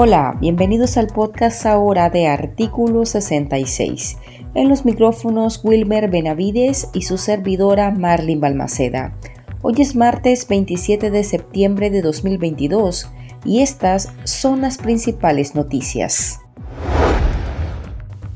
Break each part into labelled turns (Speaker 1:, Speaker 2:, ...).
Speaker 1: Hola, bienvenidos al podcast ahora de Artículo 66. En los micrófonos Wilmer Benavides y su servidora Marlin Balmaceda. Hoy es martes 27 de septiembre de 2022 y estas son las principales noticias.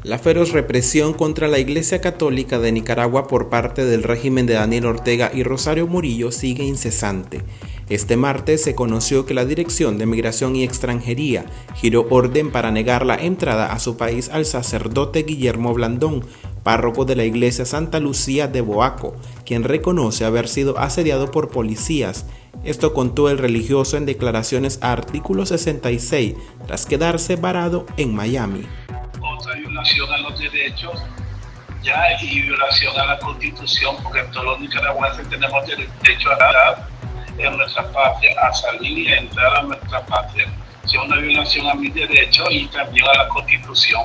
Speaker 2: La feroz represión contra la Iglesia Católica de Nicaragua por parte del régimen de Daniel Ortega y Rosario Murillo sigue incesante. Este martes se conoció que la Dirección de Migración y Extranjería giró orden para negar la entrada a su país al sacerdote Guillermo Blandón, párroco de la iglesia Santa Lucía de Boaco, quien reconoce haber sido asediado por policías. Esto contó el religioso en declaraciones a artículo 66, tras quedarse varado en Miami
Speaker 3: violación a los derechos ya y violación a la constitución, porque todos los nicaragüenses tenemos derecho a dar en nuestra patria, a salir y a entrar a nuestra patria. Es una violación a mis derechos y también a la constitución.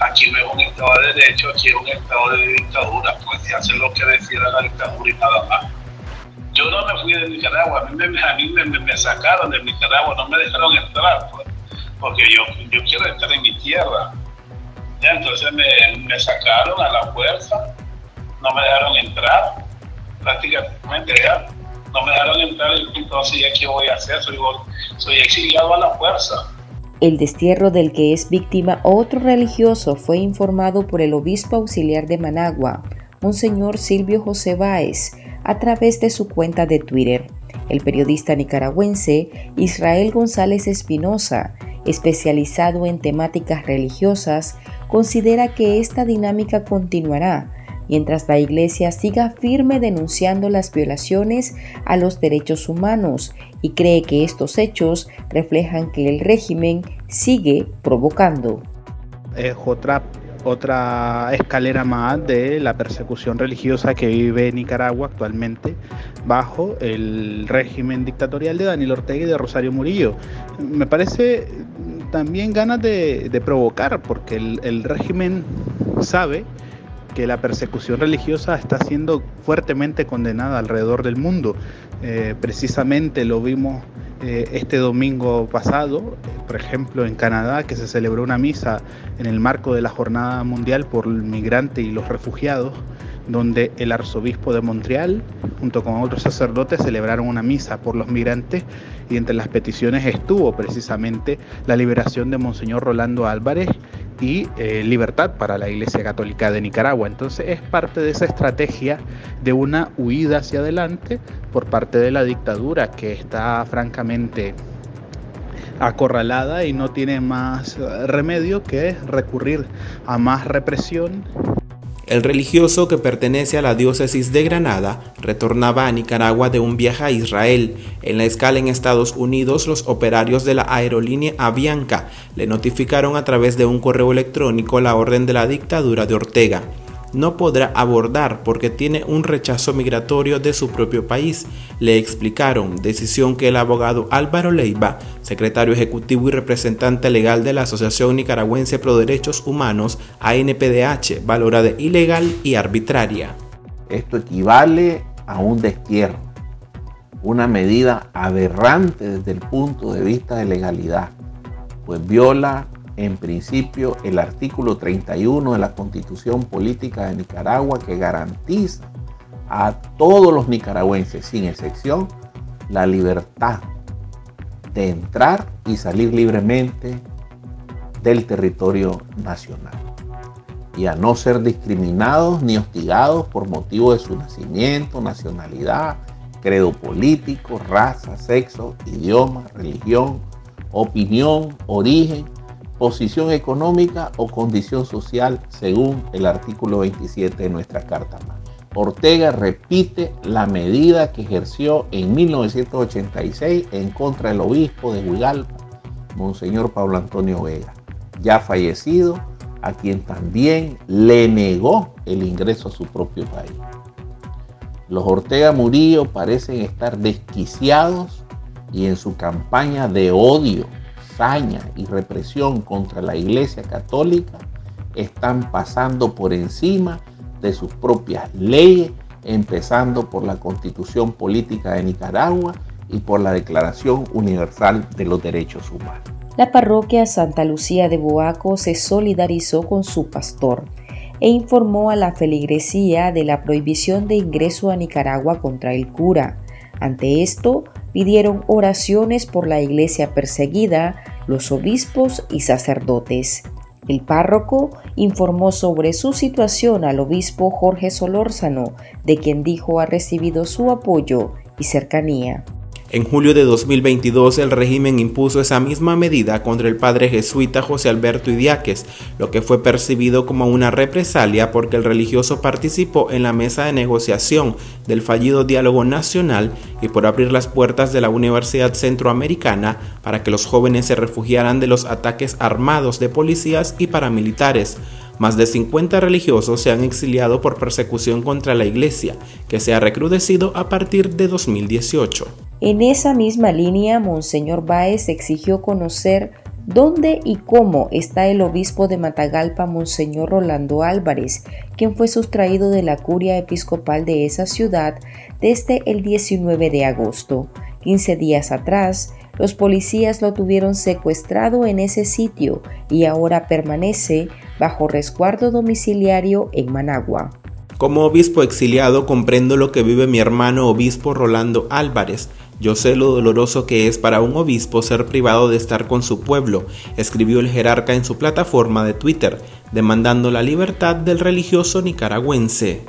Speaker 3: Aquí no es un Estado de Derecho, aquí es un Estado de dictadura, pues se hace lo que decida la dictadura y nada más. Yo no me fui de Nicaragua, a mí me, a mí me, sacaron de Nicaragua, no me dejaron entrar, pues, porque yo, yo quiero estar en mi tierra entonces me, sacaron a la fuerza, no me dejaron entrar, prácticamente ya,
Speaker 1: El destierro del que es víctima otro religioso fue informado por el obispo auxiliar de Managua, Monseñor Silvio José Báez, a través de su cuenta de Twitter. El periodista nicaragüense Israel González Espinosa, especializado en temáticas religiosas, considera que esta dinámica continuará mientras la Iglesia siga firme denunciando las violaciones a los derechos humanos y cree que estos hechos reflejan que el régimen sigue provocando.
Speaker 4: Es otra, otra escalera más de la persecución religiosa que vive Nicaragua actualmente bajo el régimen dictatorial de Daniel Ortega y de Rosario Murillo. Me parece también ganas de, provocar, porque el, régimen sabe que la persecución religiosa está siendo fuertemente condenada alrededor del mundo. Eh, precisamente lo vimos eh, este domingo pasado, por ejemplo en Canadá, que se celebró una misa en el marco de la Jornada Mundial por el Migrante y los Refugiados, donde el arzobispo de Montreal, junto con otros sacerdotes, celebraron una misa por los migrantes y entre las peticiones estuvo precisamente la liberación de Monseñor Rolando Álvarez y eh, libertad para la Iglesia Católica de Nicaragua. Entonces es parte de esa estrategia de una huida hacia adelante por parte de la dictadura que está francamente acorralada y no tiene más remedio que recurrir a más represión
Speaker 2: el religioso que pertenece a la diócesis de Granada retornaba a Nicaragua de un viaje a Israel. En la escala en Estados Unidos, los operarios de la aerolínea Avianca le notificaron a través de un correo electrónico la orden de la dictadura de Ortega no podrá abordar porque tiene un rechazo migratorio de su propio país, le explicaron, decisión que el abogado Álvaro Leiva, secretario ejecutivo y representante legal de la Asociación Nicaragüense Pro Derechos Humanos, ANPDH, valora de ilegal y arbitraria.
Speaker 5: Esto equivale a un destierro, una medida aberrante desde el punto de vista de legalidad, pues viola en principio el artículo 31 de la Constitución Política de Nicaragua que garantiza a todos los nicaragüenses, sin excepción, la libertad de entrar y salir libremente del territorio nacional y a no ser discriminados ni hostigados por motivo de su nacimiento, nacionalidad, credo político, raza, sexo, idioma, religión, opinión, origen posición económica o condición social según el artículo 27 de nuestra Carta Ortega repite la medida que ejerció en 1986 en contra del obispo de Huigalpa, Monseñor Pablo Antonio Vega, ya fallecido, a quien también le negó el ingreso a su propio país. Los Ortega Murillo parecen estar desquiciados y en su campaña de odio y represión contra la Iglesia Católica están pasando por encima de sus propias leyes, empezando por la Constitución Política de Nicaragua y por la Declaración Universal de los Derechos Humanos.
Speaker 1: La parroquia Santa Lucía de Boaco se solidarizó con su pastor e informó a la feligresía de la prohibición de ingreso a Nicaragua contra el cura. Ante esto, pidieron oraciones por la iglesia perseguida, los obispos y sacerdotes. El párroco informó sobre su situación al obispo Jorge Solórzano, de quien dijo ha recibido su apoyo y cercanía.
Speaker 2: En julio de 2022 el régimen impuso esa misma medida contra el padre jesuita José Alberto Idiáquez, lo que fue percibido como una represalia porque el religioso participó en la mesa de negociación del fallido diálogo nacional y por abrir las puertas de la Universidad Centroamericana para que los jóvenes se refugiaran de los ataques armados de policías y paramilitares. Más de 50 religiosos se han exiliado por persecución contra la Iglesia, que se ha recrudecido a partir de 2018.
Speaker 1: En esa misma línea, Monseñor Báez exigió conocer dónde y cómo está el obispo de Matagalpa, Monseñor Rolando Álvarez, quien fue sustraído de la curia episcopal de esa ciudad desde el 19 de agosto. 15 días atrás, los policías lo tuvieron secuestrado en ese sitio y ahora permanece bajo resguardo domiciliario en Managua.
Speaker 2: Como obispo exiliado comprendo lo que vive mi hermano obispo Rolando Álvarez, yo sé lo doloroso que es para un obispo ser privado de estar con su pueblo, escribió el jerarca en su plataforma de Twitter, demandando la libertad del religioso nicaragüense.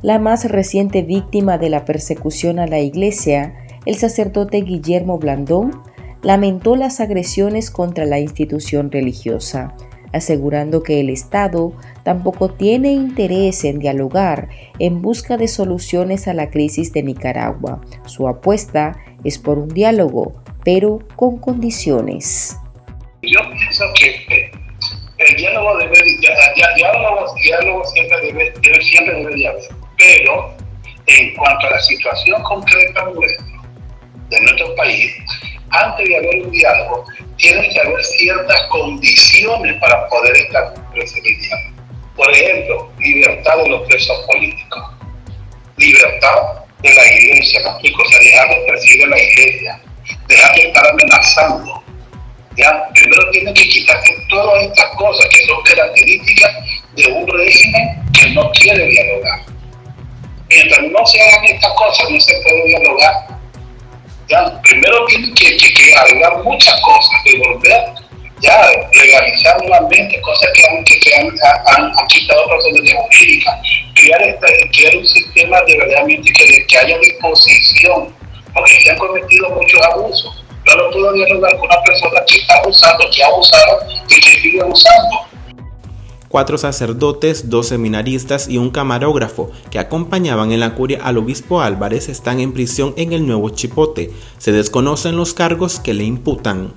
Speaker 1: La más reciente víctima de la persecución a la iglesia, el sacerdote Guillermo Blandón, lamentó las agresiones contra la institución religiosa asegurando que el Estado tampoco tiene interés en dialogar en busca de soluciones a la crisis de Nicaragua. Su apuesta es por un diálogo, pero con condiciones.
Speaker 3: Yo pienso que el diálogo debe, siempre debe, debe, siempre debe pero en cuanto a la situación concreta de nuestro país, antes de haber un diálogo, tienen que haber ciertas condiciones para poder establecer el. Por ejemplo, libertad de los presos políticos, libertad de la iglesia, ¿me explico? O sea, dejar de perseguir la iglesia, dejar de estar amenazando. ¿ya? Primero tienen que quitarse todas estas cosas que son características de un régimen que no quiere dialogar. Mientras no se hagan estas cosas, no se puede dialogar primero tiene que, arreglar muchas cosas, de volver ya legalizar nuevamente cosas que han, que han, han, quitado personas jurídicas, crear, crear un sistema de verdaderamente que, que haya disposición, porque se han cometido muchos abusos. Yo no puedo dialogar con una persona que está abusando, que ha abusado y que sigue abusando
Speaker 2: cuatro sacerdotes, dos seminaristas y un camarógrafo que acompañaban en la curia al obispo Álvarez están en prisión en el Nuevo Chipote. Se desconocen los cargos que le imputan.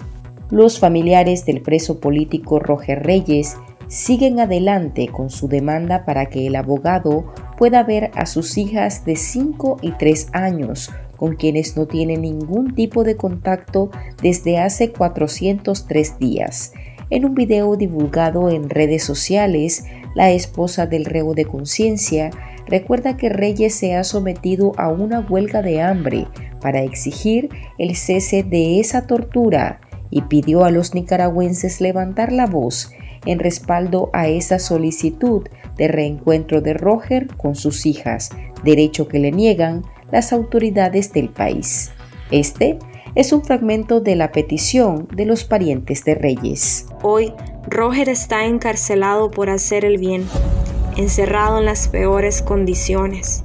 Speaker 1: Los familiares del preso político Roger Reyes siguen adelante con su demanda para que el abogado pueda ver a sus hijas de 5 y 3 años, con quienes no tiene ningún tipo de contacto desde hace 403 días. En un video divulgado en redes sociales, la esposa del reo de conciencia recuerda que Reyes se ha sometido a una huelga de hambre para exigir el cese de esa tortura y pidió a los nicaragüenses levantar la voz en respaldo a esa solicitud de reencuentro de Roger con sus hijas, derecho que le niegan las autoridades del país. Este es un fragmento de la petición de los parientes de Reyes.
Speaker 6: Hoy, Roger está encarcelado por hacer el bien, encerrado en las peores condiciones.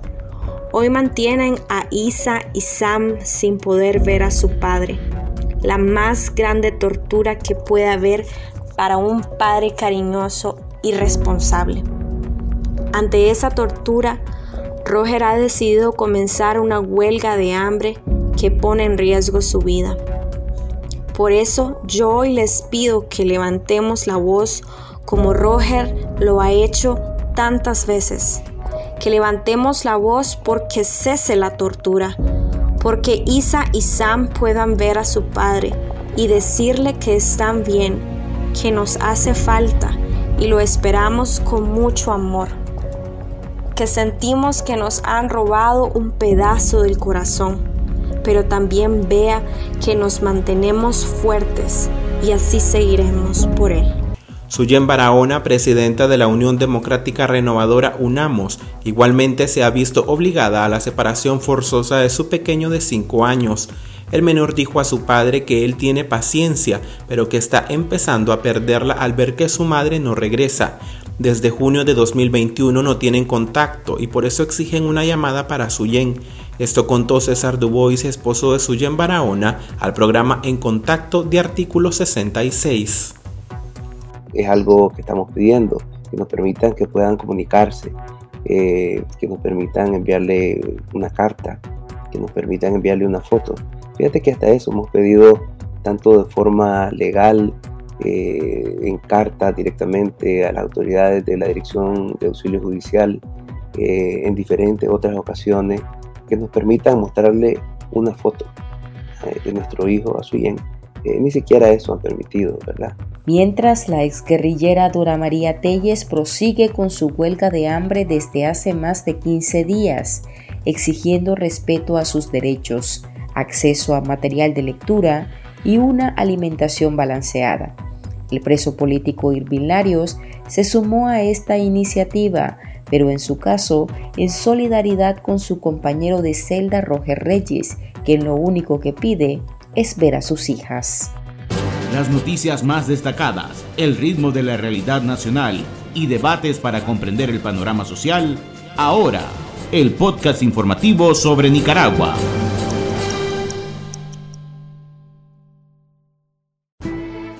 Speaker 6: Hoy mantienen a Isa y Sam sin poder ver a su padre, la más grande tortura que puede haber para un padre cariñoso y responsable. Ante esa tortura, Roger ha decidido comenzar una huelga de hambre que pone en riesgo su vida. Por eso yo hoy les pido que levantemos la voz como Roger lo ha hecho tantas veces. Que levantemos la voz porque cese la tortura, porque Isa y Sam puedan ver a su padre y decirle que están bien, que nos hace falta y lo esperamos con mucho amor. Que sentimos que nos han robado un pedazo del corazón pero también vea que nos mantenemos fuertes, y así seguiremos por él.
Speaker 2: Suyen Barahona, presidenta de la Unión Democrática Renovadora UNAMOS, igualmente se ha visto obligada a la separación forzosa de su pequeño de 5 años. El menor dijo a su padre que él tiene paciencia, pero que está empezando a perderla al ver que su madre no regresa. Desde junio de 2021 no tienen contacto y por eso exigen una llamada para Suyen. Esto contó César Dubois, esposo de Suyen Barahona, al programa En Contacto de Artículo 66
Speaker 7: es algo que estamos pidiendo, que nos permitan que puedan comunicarse, eh, que nos permitan enviarle una carta, que nos permitan enviarle una foto. Fíjate que hasta eso hemos pedido tanto de forma legal, eh, en carta directamente a las autoridades de la Dirección de Auxilio Judicial, eh, en diferentes otras ocasiones, que nos permitan mostrarle una foto de nuestro hijo a su bien. ni siquiera eso han permitido, ¿verdad?
Speaker 1: mientras la exguerrillera Dora María Telles prosigue con su huelga de hambre desde hace más de 15 días, exigiendo respeto a sus derechos, acceso a material de lectura y una alimentación balanceada. El preso político Irvin Larios se sumó a esta iniciativa, pero en su caso en solidaridad con su compañero de celda Roger Reyes, quien lo único que pide es ver a sus hijas
Speaker 8: las noticias más destacadas, el ritmo de la realidad nacional y debates para comprender el panorama social, ahora, el podcast informativo sobre Nicaragua.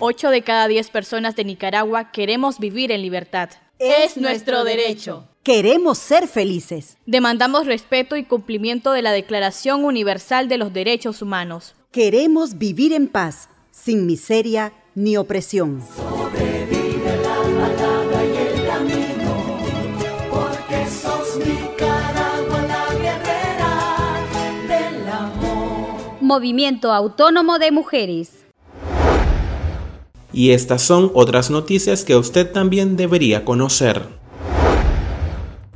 Speaker 9: Ocho de cada diez personas de Nicaragua queremos vivir en libertad.
Speaker 10: Es nuestro derecho. Queremos ser felices.
Speaker 9: Demandamos respeto y cumplimiento de la Declaración Universal de los Derechos Humanos.
Speaker 10: Queremos vivir en paz sin miseria ni opresión.
Speaker 11: Sobrevive la palabra y el camino, porque sos Nicaragua la guerrera del amor.
Speaker 12: Movimiento Autónomo de Mujeres.
Speaker 2: Y estas son otras noticias que usted también debería conocer.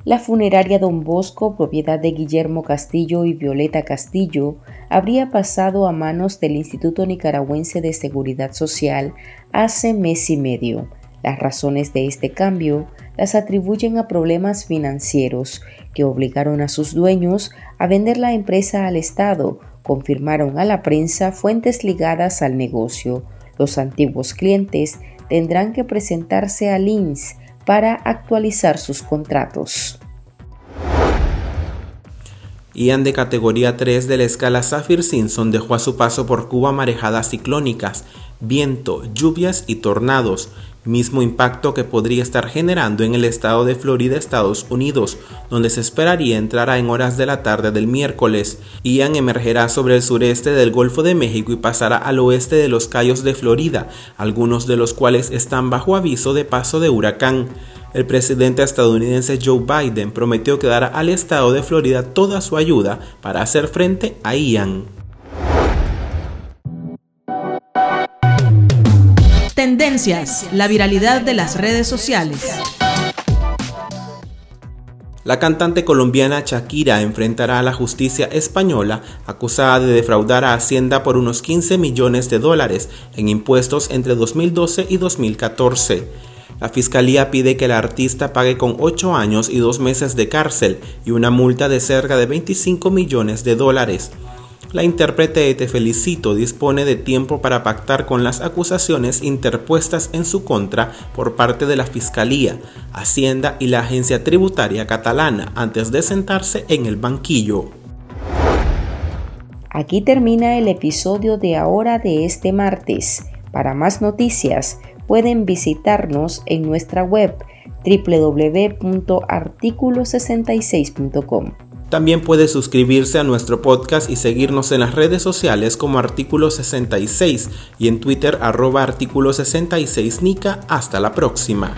Speaker 1: La funeraria Don Bosco, propiedad de Guillermo Castillo y Violeta Castillo, habría pasado a manos del Instituto Nicaragüense de Seguridad Social hace mes y medio. Las razones de este cambio las atribuyen a problemas financieros que obligaron a sus dueños a vender la empresa al Estado, confirmaron a la prensa fuentes ligadas al negocio. Los antiguos clientes tendrán que presentarse al INS para actualizar sus contratos.
Speaker 2: Ian de categoría 3 de la escala Saffir-Simpson dejó a su paso por Cuba marejadas ciclónicas, viento, lluvias y tornados, mismo impacto que podría estar generando en el estado de Florida, Estados Unidos, donde se esperaría entrará en horas de la tarde del miércoles. Ian emergerá sobre el sureste del Golfo de México y pasará al oeste de los Cayos de Florida, algunos de los cuales están bajo aviso de paso de huracán. El presidente estadounidense Joe Biden prometió que dará al estado de Florida toda su ayuda para hacer frente a Ian.
Speaker 13: Tendencias, la viralidad de las redes sociales.
Speaker 2: La cantante colombiana Shakira enfrentará a la justicia española acusada de defraudar a Hacienda por unos 15 millones de dólares en impuestos entre 2012 y 2014. La fiscalía pide que el artista pague con 8 años y 2 meses de cárcel y una multa de cerca de 25 millones de dólares. La intérprete de Te Felicito dispone de tiempo para pactar con las acusaciones interpuestas en su contra por parte de la Fiscalía, Hacienda y la Agencia Tributaria Catalana antes de sentarse en el banquillo.
Speaker 1: Aquí termina el episodio de ahora de este martes. Para más noticias pueden visitarnos en nuestra web www.articulo66.com.
Speaker 2: También puede suscribirse a nuestro podcast y seguirnos en las redes sociales como Artículo 66 y en Twitter arroba Artículo 66 Nica. Hasta la próxima.